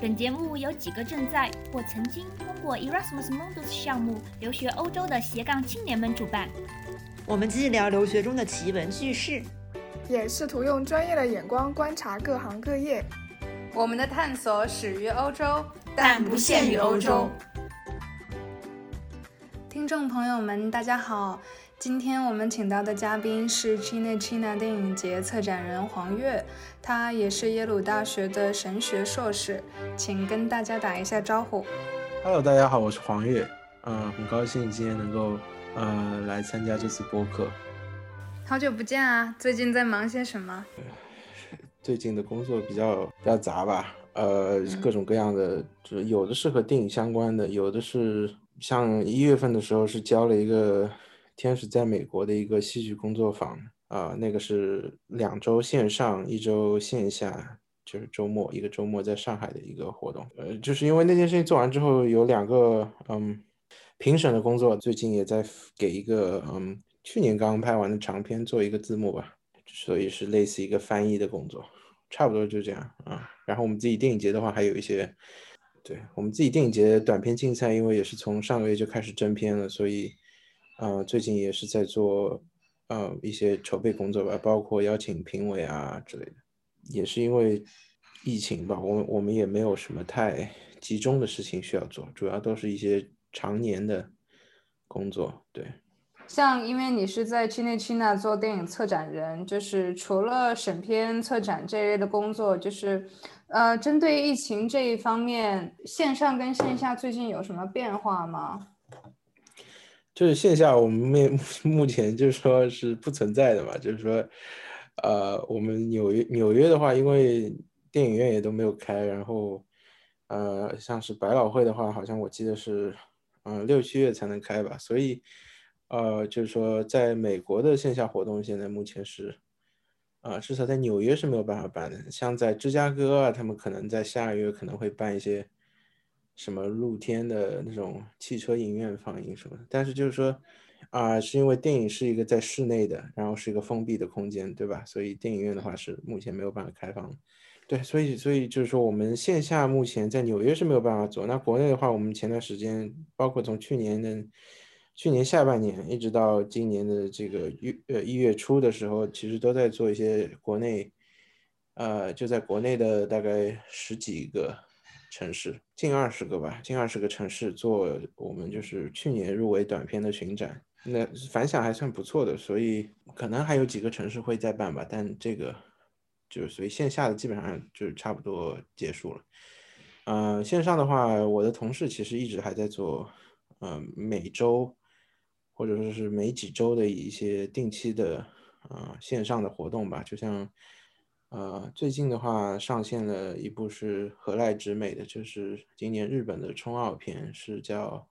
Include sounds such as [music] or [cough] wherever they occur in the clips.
本节目由几个正在或曾经通过 Erasmus Mundus 项目留学欧洲的斜杠青年们主办。我们既聊留学中的奇闻趣事，也试图用专业的眼光观察各行各业。我们的探索始于欧洲，但不限于欧洲。听众朋友们，大家好。今天我们请到的嘉宾是 China China 电影节策展人黄月，他也是耶鲁大学的神学硕士，请跟大家打一下招呼。Hello，大家好，我是黄月，嗯，很高兴今天能够呃来参加这次播客。好久不见啊，最近在忙些什么？最近的工作比较比较杂吧，呃，各种各样的，就是有的是和电影相关的，有的是像一月份的时候是交了一个。天使在美国的一个戏剧工作坊啊，那个是两周线上，一周线下，就是周末一个周末在上海的一个活动。呃，就是因为那件事情做完之后，有两个嗯评审的工作，最近也在给一个嗯去年刚刚拍完的长片做一个字幕吧，所以是类似一个翻译的工作，差不多就这样啊。然后我们自己电影节的话，还有一些，对我们自己电影节短片竞赛，因为也是从上个月就开始征片了，所以。呃，最近也是在做呃一些筹备工作吧，包括邀请评委啊之类的。也是因为疫情吧，我我们也没有什么太集中的事情需要做，主要都是一些常年的工作。对，像因为你是在 China China 做电影策展人，就是除了审片、策展这一类的工作，就是呃，针对疫情这一方面，线上跟线下最近有什么变化吗？就是线下，我们面 [laughs] 目前就是说是不存在的嘛。就是说，呃，我们纽约纽约的话，因为电影院也都没有开，然后，呃，像是百老汇的话，好像我记得是，嗯，六七月才能开吧。所以，呃，就是说，在美国的线下活动现在目前是，啊，至少在纽约是没有办法办的。像在芝加哥啊，他们可能在下个月可能会办一些。什么露天的那种汽车影院放映什么的，但是就是说，啊，是因为电影是一个在室内的，然后是一个封闭的空间，对吧？所以电影院的话是目前没有办法开放。对，所以所以就是说，我们线下目前在纽约是没有办法做。那国内的话，我们前段时间，包括从去年的去年下半年一直到今年的这个月呃一月初的时候，其实都在做一些国内，呃，就在国内的大概十几个。城市近二十个吧，近二十个城市做我们就是去年入围短片的巡展，那反响还算不错的，所以可能还有几个城市会再办吧，但这个就是所以线下的基本上就差不多结束了。嗯，线上的话，我的同事其实一直还在做，呃，每周或者说是每几周的一些定期的啊线上的活动吧，就像。呃，最近的话上线了一部是河濑直美的，就是今年日本的冲奥片，是叫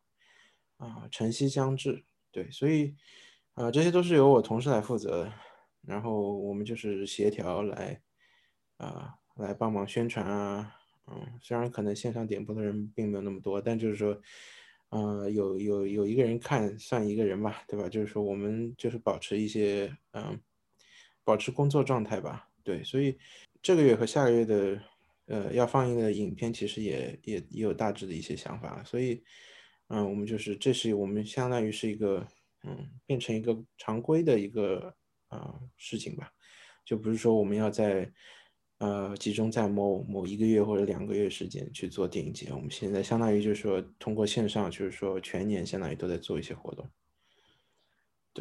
啊晨曦将至。对，所以啊这些都是由我同事来负责的，然后我们就是协调来啊来帮忙宣传啊，嗯，虽然可能线上点播的人并没有那么多，但就是说，呃有有有一个人看算一个人吧，对吧？就是说我们就是保持一些嗯保持工作状态吧。对，所以这个月和下个月的，呃，要放映的影片其实也也也有大致的一些想法，所以，嗯，我们就是这是我们相当于是一个，嗯，变成一个常规的一个啊事情吧，就不是说我们要在，呃，集中在某某一个月或者两个月时间去做电影节，我们现在相当于就是说通过线上，就是说全年相当于都在做一些活动。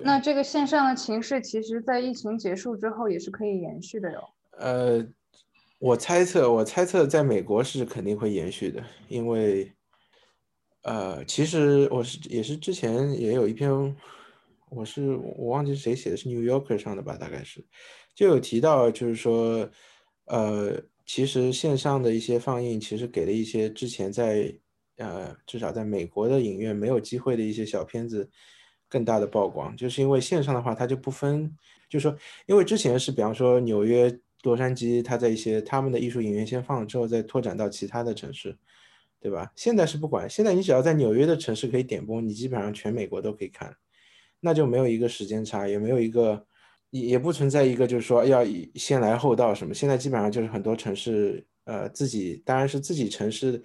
那这个线上的情势，其实在疫情结束之后也是可以延续的哟。呃，我猜测，我猜测在美国是肯定会延续的，因为，呃，其实我是也是之前也有一篇，我是我忘记谁写的，是 New Yorker 上的吧，大概是，就有提到，就是说，呃，其实线上的一些放映，其实给了一些之前在，呃，至少在美国的影院没有机会的一些小片子。更大的曝光，就是因为线上的话，它就不分，就是说，因为之前是比方说纽约、洛杉矶，它在一些他们的艺术影院先放了之后，再拓展到其他的城市，对吧？现在是不管，现在你只要在纽约的城市可以点播，你基本上全美国都可以看，那就没有一个时间差，也没有一个，也也不存在一个就是说要先来后到什么。现在基本上就是很多城市呃自己当然是自己城市。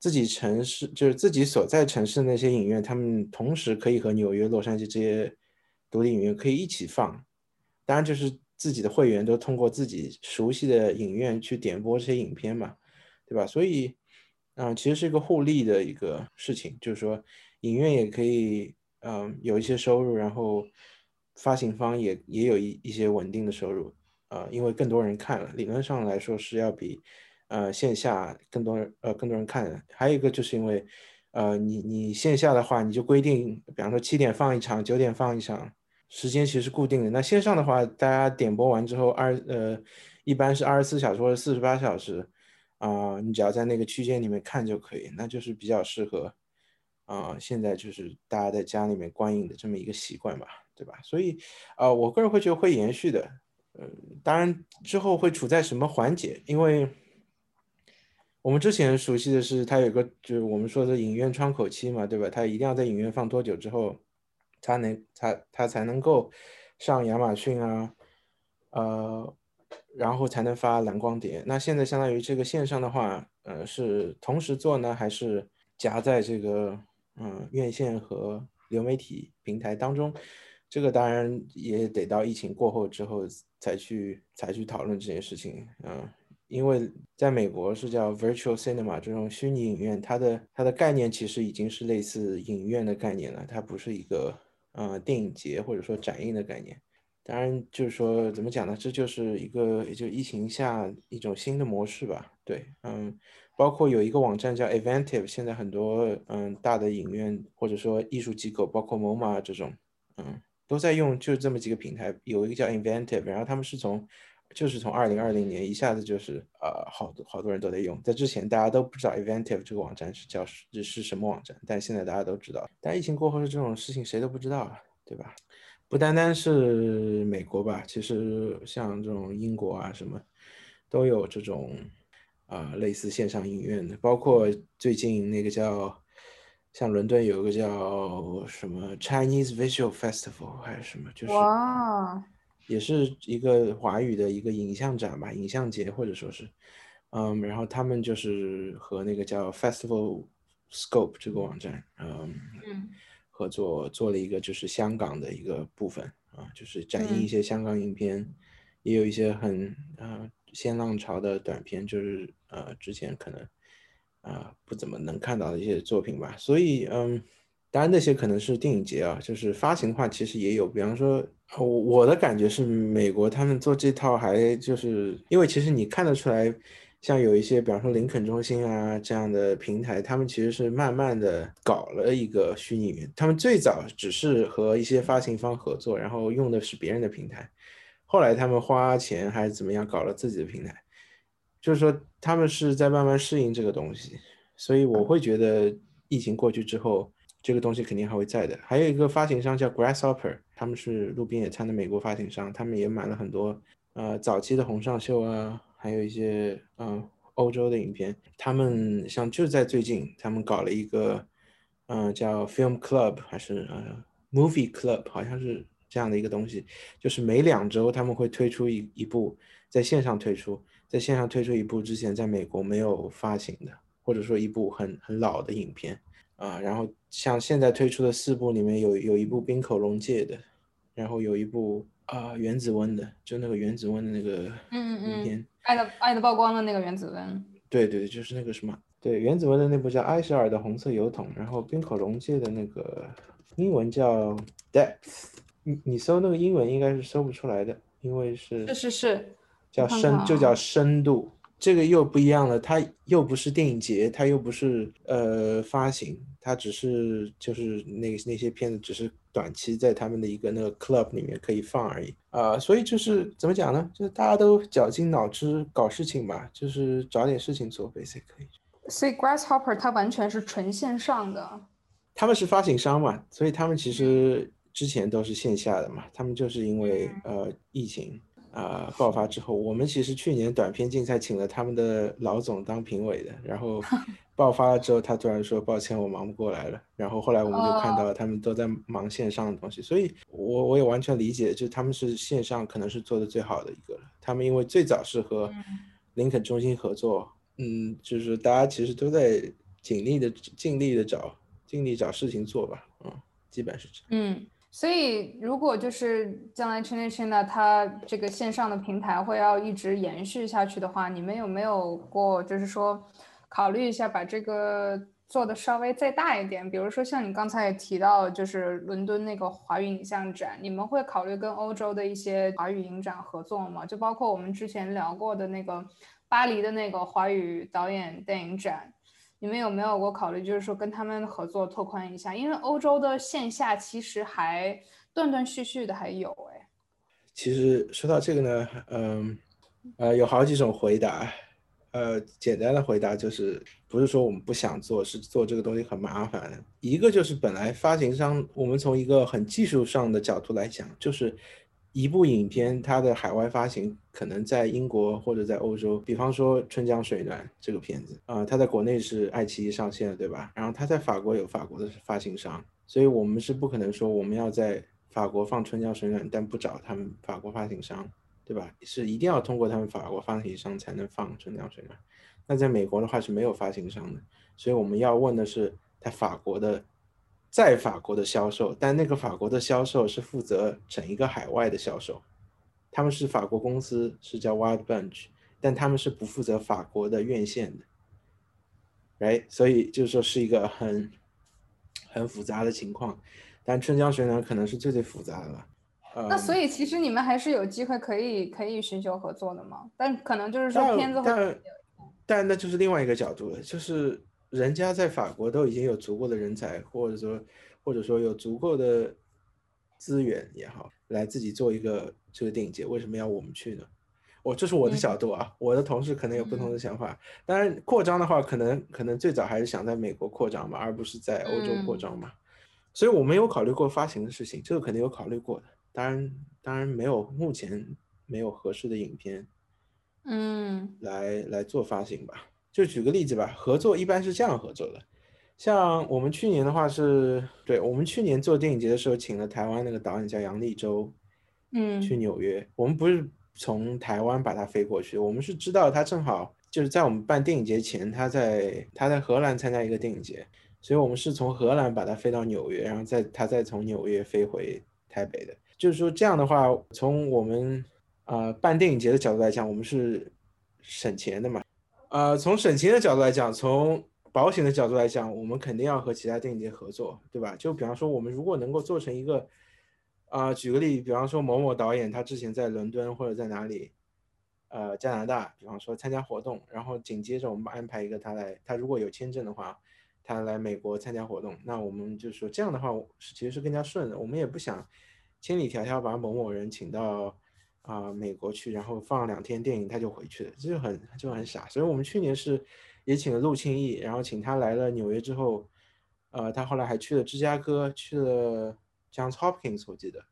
自己城市就是自己所在城市的那些影院，他们同时可以和纽约、洛杉矶这些独立影院可以一起放。当然，就是自己的会员都通过自己熟悉的影院去点播这些影片嘛，对吧？所以，嗯，其实是一个互利的一个事情，就是说影院也可以，嗯，有一些收入，然后发行方也也有一一些稳定的收入，呃，因为更多人看了，理论上来说是要比。呃，线下更多人呃更多人看，还有一个就是因为，呃，你你线下的话，你就规定，比方说七点放一场，九点放一场，时间其实固定的。那线上的话，大家点播完之后，二呃一般是二十四小时或者四十八小时，啊，你只要在那个区间里面看就可以，那就是比较适合，啊，现在就是大家在家里面观影的这么一个习惯吧，对吧？所以，啊，我个人会觉得会延续的，嗯，当然之后会处在什么环节，因为。我们之前熟悉的是，它有个就是我们说的影院窗口期嘛，对吧？它一定要在影院放多久之后，它能它它才能够上亚马逊啊，呃，然后才能发蓝光碟。那现在相当于这个线上的话，呃，是同时做呢，还是夹在这个嗯院线和流媒体平台当中？这个当然也得到疫情过后之后才去才去讨论这件事情，嗯。因为在美国是叫 virtual cinema 这种虚拟影院，它的它的概念其实已经是类似影院的概念了，它不是一个呃电影节或者说展映的概念。当然就是说怎么讲呢？这就是一个也就疫情下一种新的模式吧。对，嗯，包括有一个网站叫 Eventive，现在很多嗯大的影院或者说艺术机构，包括 MoMA 这种，嗯，都在用就这么几个平台。有一个叫 Inventive，然后他们是从就是从二零二零年一下子就是呃好多好多人都在用，在之前大家都不知道 Eventive 这个网站是叫是是什么网站，但现在大家都知道。但疫情过后的这种事情谁都不知道啊，对吧？不单单是美国吧，其实像这种英国啊什么，都有这种啊类似线上影院的，包括最近那个叫像伦敦有一个叫什么 Chinese Visual Festival 还是什么，就是。也是一个华语的一个影像展吧，影像节或者说是，嗯，然后他们就是和那个叫 Festival Scope 这个网站，嗯，合作做了一个就是香港的一个部分啊，就是展映一些香港影片，也有一些很呃新浪潮的短片，就是呃之前可能啊不怎么能看到的一些作品吧，所以嗯。当然，那些可能是电影节啊，就是发行的话，其实也有。比方说，我我的感觉是，美国他们做这套还就是因为其实你看得出来，像有一些，比方说林肯中心啊这样的平台，他们其实是慢慢的搞了一个虚拟云。他们最早只是和一些发行方合作，然后用的是别人的平台，后来他们花钱还是怎么样搞了自己的平台，就是说他们是在慢慢适应这个东西。所以我会觉得疫情过去之后。这个东西肯定还会在的。还有一个发行商叫 Grasshopper，他们是路边野餐的美国发行商，他们也买了很多呃早期的红上秀啊，还有一些嗯欧洲的影片。他们像就在最近，他们搞了一个嗯叫 Film Club 还是呃 Movie Club，好像是这样的一个东西，就是每两周他们会推出一一部在线上推出，在线上推出一部之前在美国没有发行的，或者说一部很很老的影片。啊，然后像现在推出的四部里面有有一部冰口龙介的，然后有一部啊原子温的，就那个原子温的那个嗯影片，爱的爱的曝光的那个原子温，对对对，就是那个什么，对原子温的那部叫埃舍尔的红色油桶，然后冰口龙介的那个英文叫 Depth，你你搜那个英文应该是搜不出来的，因为是是是是，叫深就叫深度。这个又不一样了，它又不是电影节，它又不是呃发行，它只是就是那那些片子只是短期在他们的一个那个 club 里面可以放而已啊，所以就是怎么讲呢？就是大家都绞尽脑汁搞事情吧，就是找点事情做呗，才可以。所以 Grasshopper 它完全是纯线上的，他们是发行商嘛，所以他们其实之前都是线下的嘛，他们就是因为呃疫情。啊！爆发之后，我们其实去年短片竞赛请了他们的老总当评委的，然后 [laughs] 爆发了之后，他突然说：“抱歉，我忙不过来了。”然后后来我们就看到他们都在忙线上的东西，所以我我也完全理解，就他们是线上可能是做的最好的一个了。他们因为最早是和林肯中心合作，嗯，就是大家其实都在尽力的尽力的找尽力找事情做吧，嗯，基本是这样。嗯，所以如果就是将来 China China 它这个线上的平台会要一直延续下去的话，你们有没有过就是说考虑一下把这个做的稍微再大一点？比如说像你刚才也提到，就是伦敦那个华语影像展，你们会考虑跟欧洲的一些华语影展合作吗？就包括我们之前聊过的那个巴黎的那个华语导演电影展。你们有没有过考虑，就是说跟他们合作拓宽一下？因为欧洲的线下其实还断断续续的还有哎。其实说到这个呢，嗯，呃，有好几种回答。呃，简单的回答就是，不是说我们不想做，是做这个东西很麻烦。一个就是本来发行商，我们从一个很技术上的角度来讲，就是。一部影片，它的海外发行可能在英国或者在欧洲，比方说《春江水暖》这个片子啊，它在国内是爱奇艺上线的，对吧？然后它在法国有法国的发行商，所以我们是不可能说我们要在法国放《春江水暖》，但不找他们法国发行商，对吧？是一定要通过他们法国发行商才能放《春江水暖》。那在美国的话是没有发行商的，所以我们要问的是他法国的。在法国的销售，但那个法国的销售是负责整一个海外的销售，他们是法国公司，是叫 Wild Bunch，但他们是不负责法国的院线的，right？所以就是说是一个很很复杂的情况，但春江水暖可能是最最复杂的了。那所以其实你们还是有机会可以可以寻求合作的嘛？但可能就是说片子但但那就是另外一个角度了，就是。人家在法国都已经有足够的人才，或者说，或者说有足够的资源也好，来自己做一个这个电影节，为什么要我们去呢？我这是我的角度啊，我的同事可能有不同的想法。当然，扩张的话，可能可能最早还是想在美国扩张嘛，而不是在欧洲扩张嘛。所以我没有考虑过发行的事情，这个肯定有考虑过的。当然，当然没有，目前没有合适的影片，嗯，来来做发行吧。就举个例子吧，合作一般是这样合作的，像我们去年的话是，对我们去年做电影节的时候，请了台湾那个导演叫杨立洲，嗯，去纽约。我们不是从台湾把他飞过去，我们是知道他正好就是在我们办电影节前，他在他在荷兰参加一个电影节，所以我们是从荷兰把他飞到纽约，然后再他再从纽约飞回台北的。就是说这样的话，从我们啊办电影节的角度来讲，我们是省钱的嘛。呃，从省钱的角度来讲，从保险的角度来讲，我们肯定要和其他电影节合作，对吧？就比方说，我们如果能够做成一个，啊，举个例，比方说某某导演他之前在伦敦或者在哪里，呃，加拿大，比方说参加活动，然后紧接着我们安排一个他来，他如果有签证的话，他来美国参加活动，那我们就说这样的话其实是更加顺的，我们也不想千里迢迢把某某人请到。啊，美国去，然后放两天电影，他就回去了，这就很就很傻。所以我们去年是也请了陆庆义，然后请他来了纽约之后，呃，他后来还去了芝加哥，去了 Johns Hopkins，我记得，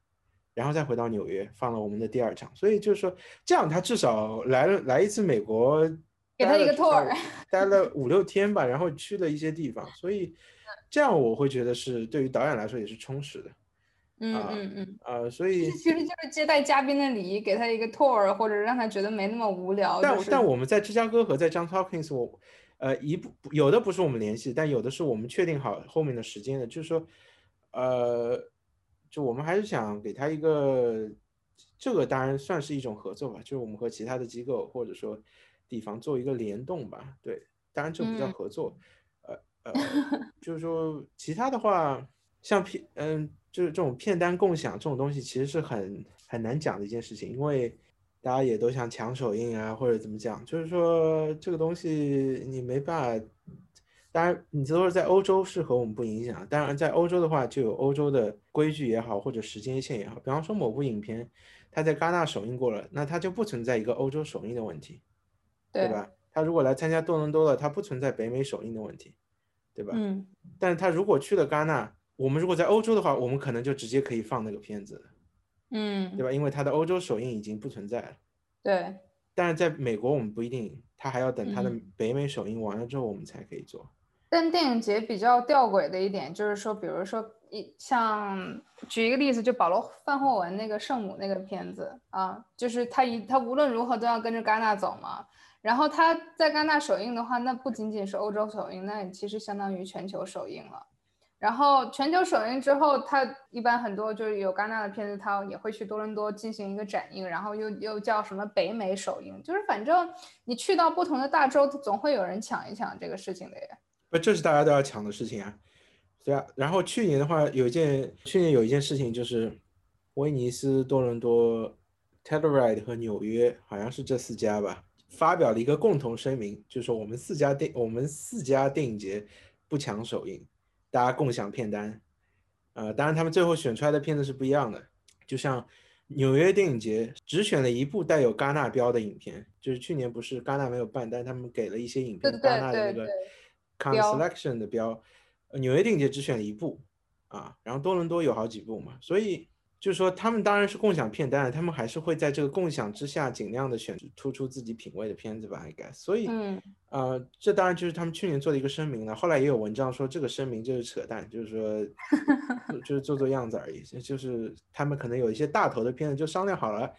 然后再回到纽约放了我们的第二场。所以就是说，这样他至少来了来一次美国，给他一个 tour，待了五六天吧，然后去了一些地方，所以这样我会觉得是对于导演来说也是充实的。嗯嗯嗯，呃，所以其实就是接待嘉宾的礼仪，给他一个 tour，或者让他觉得没那么无聊。但但我们在芝加哥和在 John Hopkins，我呃一部有的不是我们联系，但有的是我们确定好后面的时间的，就是说，呃，就我们还是想给他一个，这个当然算是一种合作吧，就是我们和其他的机构或者说地方做一个联动吧。对，当然这不叫合作，呃呃，就是说其他的话，像 P 嗯。就是这种片单共享这种东西，其实是很很难讲的一件事情，因为大家也都想抢首映啊，或者怎么讲，就是说这个东西你没办法。当然，你都是在欧洲是和我们不影响。当然，在欧洲的话，就有欧洲的规矩也好，或者时间线也好。比方说某部影片，它在戛纳首映过了，那它就不存在一个欧洲首映的问题，对吧？它如果来参加多伦多了，它不存在北美首映的问题，对吧？嗯。但是它如果去了戛纳，我们如果在欧洲的话，我们可能就直接可以放那个片子，嗯，对吧？因为它的欧洲首映已经不存在了。对。但是在美国，我们不一定，他还要等他的北美首映完了之后，我们才可以做。但电影节比较吊诡的一点就是说，比如说一像举一个例子，就保罗范霍文那个圣母那个片子啊，就是他一他无论如何都要跟着戛纳走嘛。然后他在戛纳首映的话，那不仅仅是欧洲首映，那其实相当于全球首映了。然后全球首映之后，他一般很多就是有戛纳的片子，他也会去多伦多进行一个展映，然后又又叫什么北美首映，就是反正你去到不同的大洲，总会有人抢一抢这个事情的耶。不，这是大家都要抢的事情啊。对啊，然后去年的话，有一件去年有一件事情就是威尼斯、多伦多、Telluride 和纽约，好像是这四家吧，发表了一个共同声明，就是说我们四家电我们四家电影节不抢首映。大家共享片单，呃，当然他们最后选出来的片子是不一样的。就像纽约电影节只选了一部带有戛纳标的影片，就是去年不是戛纳没有办，但他们给了一些影片戛纳的那个 c o n selection 的标，纽约电影节只选了一部啊，然后多伦多有好几部嘛，所以。就是说，他们当然是共享片单，他们还是会在这个共享之下，尽量的选突出自己品味的片子吧，应该。所以，嗯，呃，这当然就是他们去年做的一个声明了。后来也有文章说，这个声明就是扯淡，就是说，[laughs] 就是做做样子而已。就是他们可能有一些大头的片子就商量好了，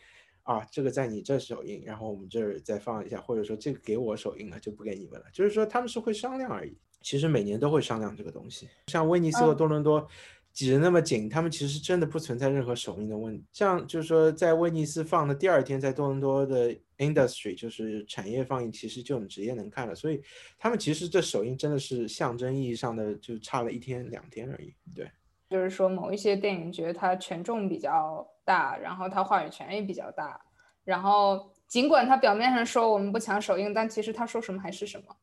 啊，这个在你这首映，然后我们这儿再放一下，或者说这个给我首映了，就不给你们了。就是说他们是会商量而已。其实每年都会商量这个东西，像威尼斯和多伦多。挤得那么紧，他们其实真的不存在任何首映的问题。像就是说，在威尼斯放的第二天，在多伦多的 industry 就是产业放映，其实就我们直接能看了。所以他们其实这首映真的是象征意义上的，就差了一天两天而已。对，就是说某一些电影觉得它权重比较大，然后它话语权也比较大。然后尽管它表面上说我们不抢首映，但其实他说什么还是什么。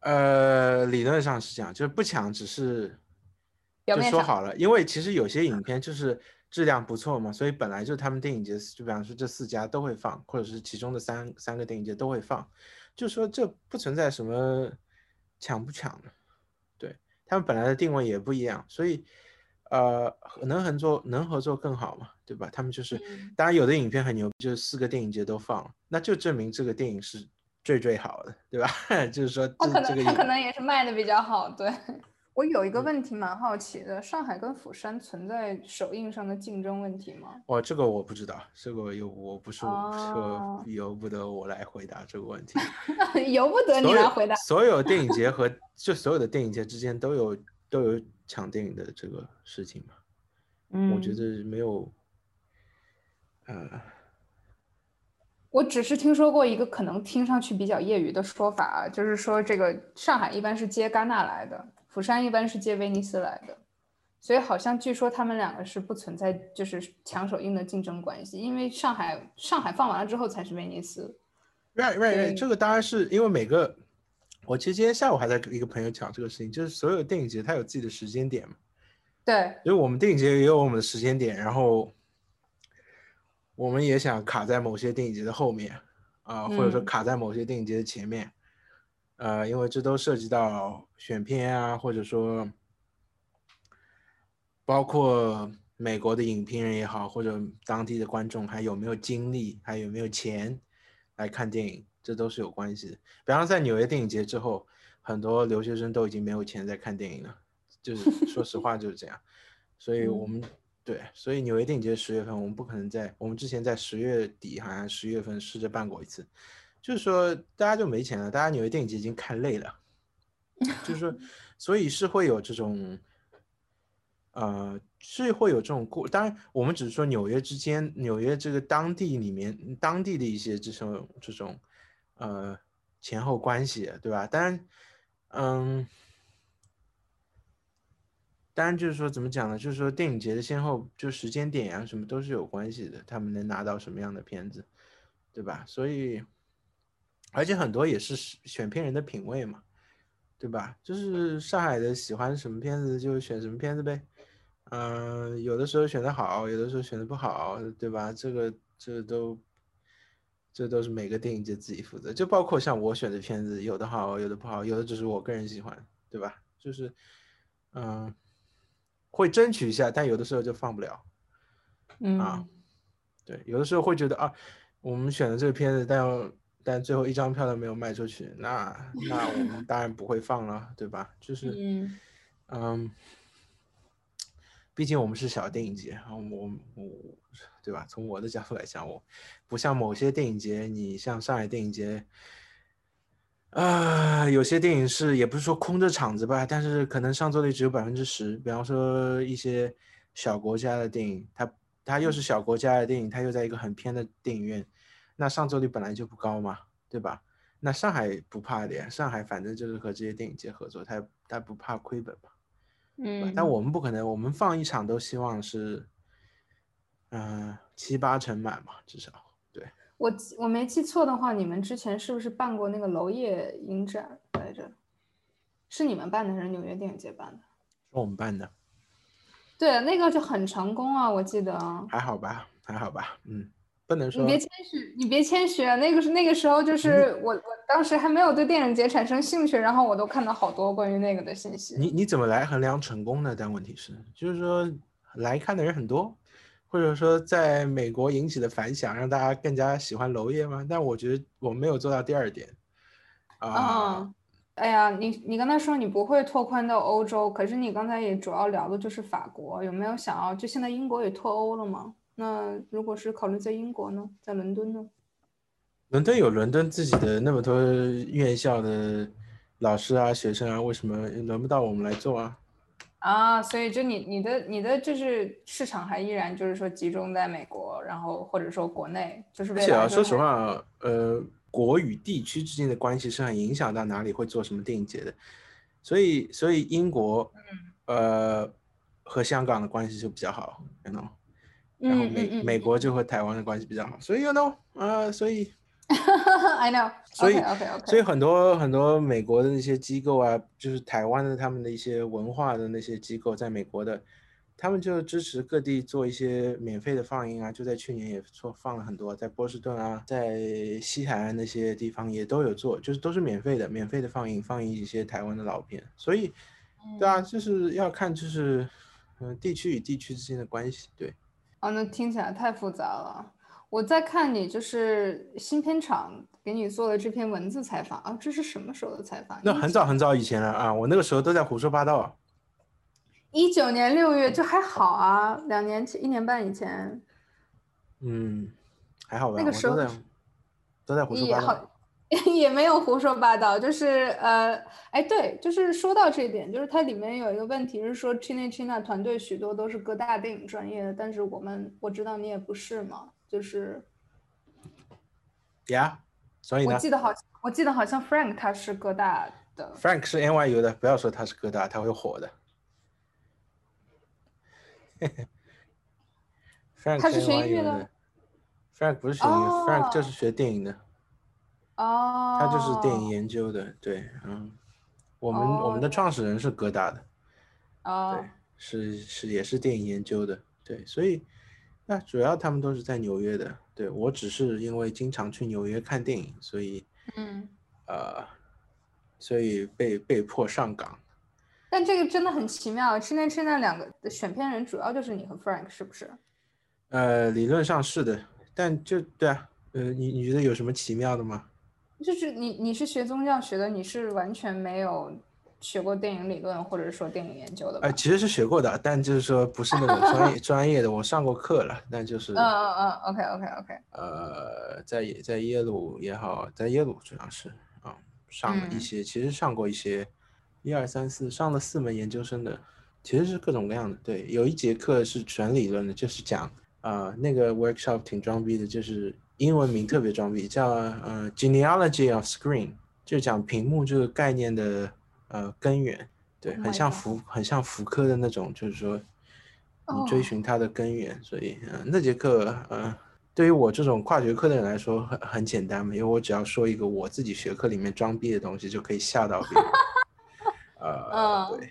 呃，理论上是这样，就是不抢，只是。就说好了，因为其实有些影片就是质量不错嘛，所以本来就他们电影节，就比方说这四家都会放，或者是其中的三三个电影节都会放，就说这不存在什么抢不抢的，对他们本来的定位也不一样，所以呃能合作能合作更好嘛，对吧？他们就是当然有的影片很牛，就是四个电影节都放，那就证明这个电影是最最好的，对吧？[laughs] 就是说他可能他可能也是卖的比较好，对。我有一个问题蛮好奇的，上海跟釜山存在首映上的竞争问题吗？哦，这个我不知道，这个由我不是我，由不得我来回答这个问题。[laughs] 由不得你来回答。所有电影节和就所有的电影节之间都有都有抢电影的这个事情嘛？嗯，我觉得没有。呃，我只是听说过一个可能听上去比较业余的说法，就是说这个上海一般是接戛纳来的。釜山一般是接威尼斯来的，所以好像据说他们两个是不存在就是抢首映的竞争关系，因为上海上海放完了之后才是威尼斯。Right, right, right。这个当然是因为每个，我其实今天下午还在跟一个朋友讲这个事情，就是所有电影节它有自己的时间点嘛。对。因为我们电影节也有我们的时间点，然后我们也想卡在某些电影节的后面啊，或者说卡在某些电影节的前面。呃，因为这都涉及到选片啊，或者说包括美国的影评人也好，或者当地的观众还有没有精力，还有没有钱来看电影，这都是有关系的。比方在纽约电影节之后，很多留学生都已经没有钱在看电影了，就是 [laughs] 说实话就是这样。所以我们对，所以纽约电影节十月份我们不可能在，我们之前在十月底好像十月份试着办过一次。就是说，大家就没钱了，大家纽约电影节已经看累了，就是说，[laughs] 所以是会有这种，呃，是会有这种过。当然，我们只是说纽约之间，纽约这个当地里面，当地的一些这种这种，呃，前后关系，对吧？当然，嗯，当然就是说怎么讲呢？就是说电影节的先后，就时间点呀，什么都是有关系的。他们能拿到什么样的片子，对吧？所以。而且很多也是选片人的品味嘛，对吧？就是上海的喜欢什么片子就选什么片子呗，嗯，有的时候选的好，有的时候选的不好，对吧？这个这都这都是每个电影节自己负责，就包括像我选的片子，有的好，有的不好，有的只是我个人喜欢，对吧？就是嗯，会争取一下，但有的时候就放不了，啊，对，有的时候会觉得啊，我们选的这个片子，但要。但最后一张票都没有卖出去，那 [laughs] 那我们当然不会放了，对吧？就是，嗯，毕竟我们是小电影节，我我对吧？从我的角度来讲，我不像某些电影节，你像上海电影节。啊，有些电影是也不是说空着场子吧，但是可能上座率只有百分之十。比方说一些小国家的电影，它它又是小国家的电影，它又在一个很偏的电影院，那上座率本来就不高嘛，对吧？那上海不怕的呀，上海反正就是和这些电影节合作，他他不怕亏本嘛，嗯。但我们不可能，我们放一场都希望是，嗯，七八成满嘛，至少。对我我没记错的话，你们之前是不是办过那个娄烨影展来着？是你们办的还是纽约电影节办的？是我们办的。对，那个就很成功啊，我记得。还好吧，还好吧，嗯，不能说。你别谦虚，你别谦虚啊。那个是那个时候，就是我我当时还没有对电影节产生兴趣，然后我都看到好多关于那个的信息。你你怎么来衡量成功呢？但问题是，就是说来看的人很多。或者说，在美国引起的反响，让大家更加喜欢娄烨吗？但我觉得我没有做到第二点。啊，哎呀，你你刚才说你不会拓宽到欧洲，可是你刚才也主要聊的就是法国，有没有想要？就现在英国也脱欧了吗？那如果是考虑在英国呢，在伦敦呢？伦敦有伦敦自己的那么多院校的老师啊、学生啊，为什么轮不到我们来做啊？啊，所以就你你的你的就是市场还依然就是说集中在美国，然后或者说国内，就是而且啊，说实话，呃，国与地区之间的关系是很影响到哪里会做什么电影节的，所以所以英国，呃，和香港的关系就比较好，you know，然后美美国就和台湾的关系比较好，所以 you know，呃，所以。[laughs] I know，所以 OK OK，所以很多很多美国的那些机构啊，就是台湾的他们的一些文化的那些机构，在美国的，他们就支持各地做一些免费的放映啊，就在去年也做放了很多，在波士顿啊，在西海岸那些地方也都有做，就是都是免费的，免费的放映，放映一些台湾的老片。所以，对啊，就是要看就是嗯地区与地区之间的关系，对。哦，那听起来太复杂了。我在看你就是新片场给你做的这篇文字采访啊，这是什么时候的采访？那很早很早以前了啊，我那个时候都在胡说八道。一九年六月就还好啊，两年前一年半以前。嗯，还好吧。那个时候都在胡说八道。[laughs] 也没有胡说八道，就是呃，哎，对，就是说到这一点，就是它里面有一个问题是说，China China 团队许多都是各大电影专业的，但是我们我知道你也不是嘛。就是，，Yeah，，所以呢？我记得好，我记得好像 Frank 他是哥大的。Frank 是 NYU 的，不要说他是哥大，他会火的。Frank [laughs] 他是学音乐的。Frank 不是学音乐，Frank 就是学电影的。哦。他就是电影研究的，对，嗯，我们我们的创始人是哥大的。哦。对，是是也是电影研究的，对，所以。那主要他们都是在纽约的，对我只是因为经常去纽约看电影，所以，嗯，呃，所以被被迫上岗。但这个真的很奇妙，吃那吃那两个的选片人主要就是你和 Frank，是不是？呃，理论上是的，但就对啊，呃，你你觉得有什么奇妙的吗？就是你你是学宗教学的，你是完全没有。学过电影理论或者说电影研究的？呃，其实是学过的，但就是说不是那种专业 [laughs] 专业的。我上过课了，但就是……嗯嗯嗯，OK OK OK。呃，在在耶鲁也好，在耶鲁主要是啊，上了一些，其实上过一些，一二三四，上了四门研究生的，其实是各种各样的。对，有一节课是全理论的，就是讲啊，那个 workshop 挺装逼的，就是英文名特别装逼，叫呃 genealogy of screen，就讲屏幕这个概念的。呃，根源，对，很像福，很像福柯的那种，就是说，你追寻它的根源。所以，嗯，那节课，呃，对于我这种跨学科的人来说，很很简单嘛，因为我只要说一个我自己学科里面装逼的东西，就可以吓到别人。[laughs] 呃，对。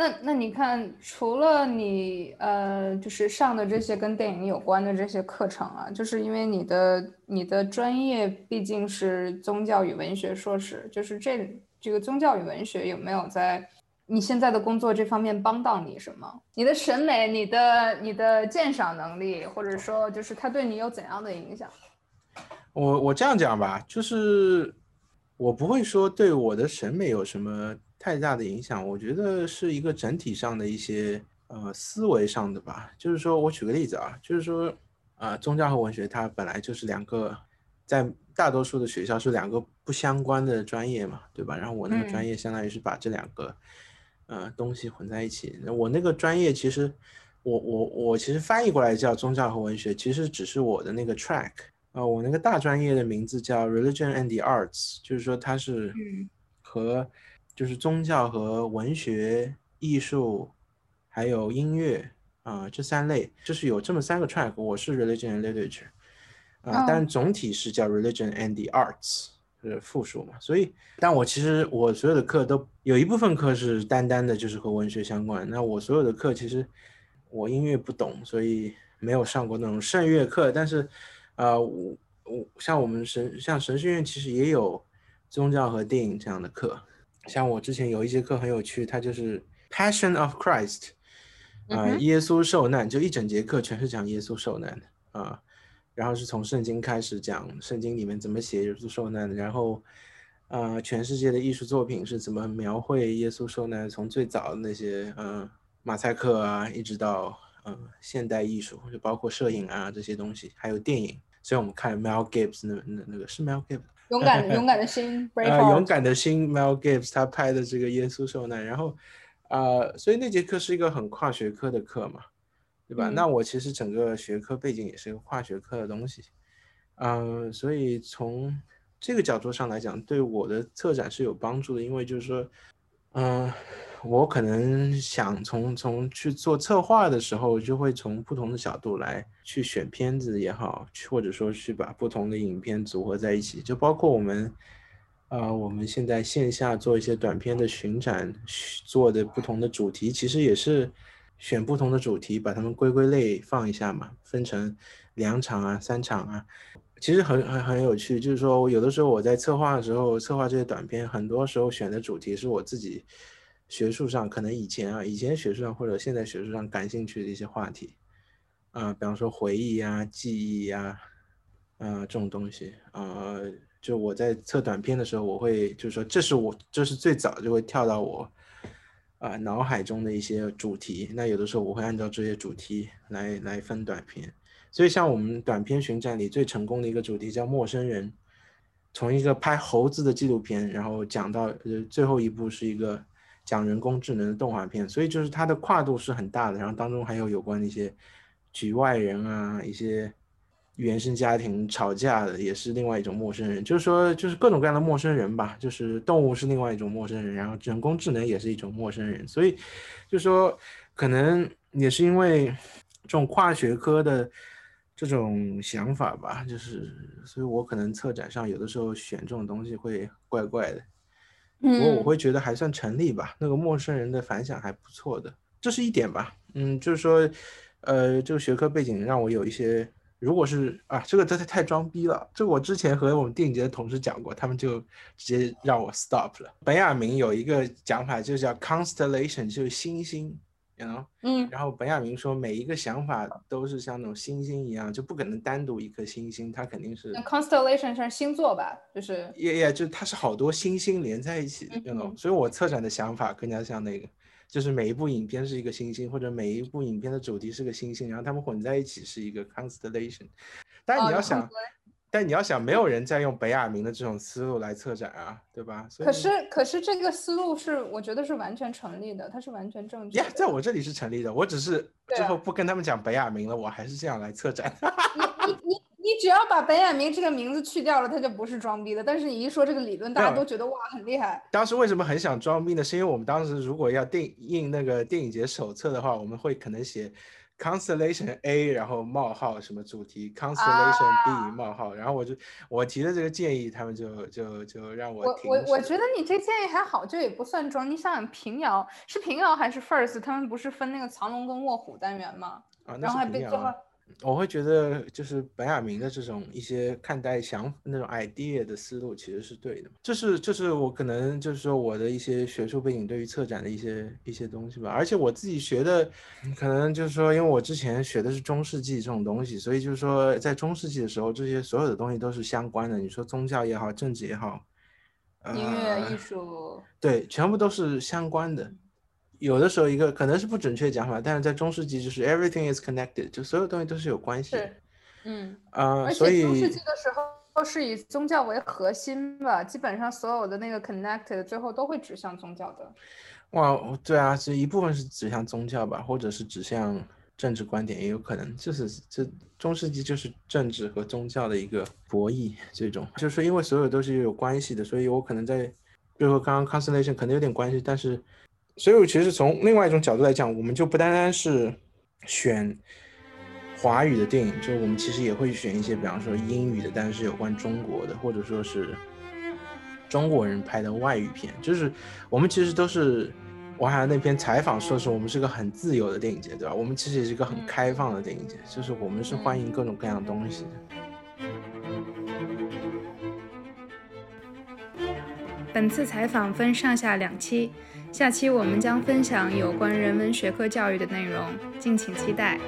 那那你看，除了你呃，就是上的这些跟电影有关的这些课程啊，就是因为你的你的专业毕竟是宗教与文学硕士，就是这。这个宗教与文学有没有在你现在的工作这方面帮到你什么？你的审美、你的你的鉴赏能力，或者说就是它对你有怎样的影响？我我这样讲吧，就是我不会说对我的审美有什么太大的影响。我觉得是一个整体上的一些呃思维上的吧。就是说我举个例子啊，就是说啊、宗教和文学它本来就是两个，在大多数的学校是两个不相关的专业嘛，对吧？然后我那个专嗯业相当于是把这两个呃东西混在一起。那我那个专业其实我我我其实翻译过来叫宗教和文学，其实只是我的那个 track。呃，我那个大专业的名字叫 Religion and the Arts，就是说它是嗯和就是宗教和文学、艺术还有音乐啊、这三类，就是有这么三个 track。我是 Religion and Literature 啊、哦但总体是叫 Religion and the Arts，是复数嘛。所以，但我其实我所有的课都有一部分课是单单的就是和文学相关。那我所有的课其实我音乐不懂，所以没有上过那种圣乐课，但是。呃，我我像我们神像神学院其实也有宗教和电影这样的课，像我之前有一节课很有趣，它就是 Passion of Christ，啊、嗯耶稣受难，就一整节课全是讲耶稣受难的啊、然后是从圣经开始讲圣经里面怎么写耶稣受难的，然后呃全世界的艺术作品是怎么描绘耶稣受难，从最早的那些呃马赛克啊，一直到呃现代艺术，就包括摄影啊这些东西，还有电影。所以我们看 Mel Gibbs 那那那个是 Mel Gibbs，勇敢的勇敢的心 [laughs] 呃，，Braveheart，勇敢的心 Mel Gibbs 他拍的这个耶稣受难，然后呃，所以那节课是一个很跨学科的课嘛，对吧？嗯。那我其实整个学科背景也是一个跨学科的东西，嗯、所以从这个角度上来讲，对我的策展是有帮助的，因为就是说，嗯、我可能想从从去做策划的时候，就会从不同的角度来去选片子也好，或者说去把不同的影片组合在一起，就包括我们，呃，我们现在线下做一些短片的巡展，做的不同的主题，其实也是选不同的主题，把它们归归类放一下嘛，分成两场啊、三场啊。其实很很很有趣，就是说，有的时候我在策划的时候，策划这些短片，很多时候选的主题是我自己学术上可能以前啊，以前学术上或者现在学术上感兴趣的一些话题，啊、比方说回忆呀、记忆呀、呃，这种东西，呃，就我在测短片的时候，我会就是说，这是我这是最早就会跳到我啊、脑海中的一些主题，那有的时候我会按照这些主题来来分短片。所以像我们短片巡展里最成功的一个主题叫陌生人，从一个拍猴子的纪录片，然后讲到呃最后一部是一个讲人工智能的动画片，所以就是它的跨度是很大的，然后当中还有有关的一些局外人啊，一些原生家庭吵架的，也是另外一种陌生人，就是说就是各种各样的陌生人吧，就是动物是另外一种陌生人，然后人工智能也是一种陌生人，所以就说可能也是因为这种跨学科的。这种想法吧，就是，所以我可能策展上有的时候选这种东西会怪怪的，不过我嗯会觉得还算成立吧。那个陌生人的反响还不错的，这是一点吧。嗯，就是说，呃，这个学科背景让我有一些，如果是啊，这个真的太装逼了。这个我之前和我们电影节的同事讲过，他们就直接让我 stop 了。本雅明有一个讲法，就叫 constellation，就是星星，you know。嗯然后本雅明说，每一个想法都是像那种星星一样，就不可能单独一颗星星，它肯定是那 constellation 是星座吧？就是也也就它是好多星星连在一起的那种，嗯所以我策展的想法更加像那个，就是每一部影片是一个星星，或者每一部影片的主题是个星星，然后它们混在一起是一个 constellation。但是你要想，但你要想，没有人在用北亚明的这种思路来策展啊，对吧？可是可是这个思路是我觉得是完全成立的，它是完全正确呀，的。在我这里是成立的，我只是对啊之后不跟他们讲北亚明了，我还是这样来策展。你 [laughs] 你你只要把北亚明这个名字去掉了，它就不是装逼的。但是你一说这个理论，大家都觉得哇很厉害。当时为什么很想装逼呢？是因为我们当时如果要定印那个电影节手册的话，我们会可能写 Constellation A，然后冒号什么主题 Constellation B 啊冒号，然后我就我提的这个建议，他们就就就让我我停我我觉得你这建议还好，这也不算装。你想想平遥是平遥还是 First？他们不是分那个藏龙跟卧虎单元吗？啊，那然后还是被最后平遥啊。我会觉得就是本雅明的这种一些看待想那种 idea 的思路其实是对的，这是这是我可能就是说我的一些学术背景对于策展的一些一些东西吧，而且我自己学的可能就是说，因为我之前学的是中世纪这种东西，所以就是说在中世纪的时候，这些所有的东西都是相关的，你说宗教也好，政治也好，音乐、呃艺术，对，全部都是相关的。有的时候一个可能是不准确讲法，但是在中世纪就是 everything is connected，就所有东西都是有关系的是，嗯，啊、而所以中世纪的时候是以宗教为核心吧，基本上所有的那个 connected 最后都会指向宗教的。哇，对啊，这一部分是指向宗教吧，或者是指向政治观点，也有可能，就是这中世纪就是政治和宗教的一个博弈，这种就是因为所有都是有关系的，所以我可能在，比如说刚刚 constellation 可能有点关系，但是，所以我其实从另外一种角度来讲，我们就不单单是选华语的电影，就我们其实也会选一些，比方说英语的，但是有关中国的，或者说是中国人拍的外语片，就是我们其实都是，我还有那篇采访说是我们是个很自由的电影节，对吧？我们其实也是一个很开放的电影节，就是我们是欢迎各种各样的东西。本次采访分上下两期，下期我们将分享有关人文学科教育的内容，敬请期待。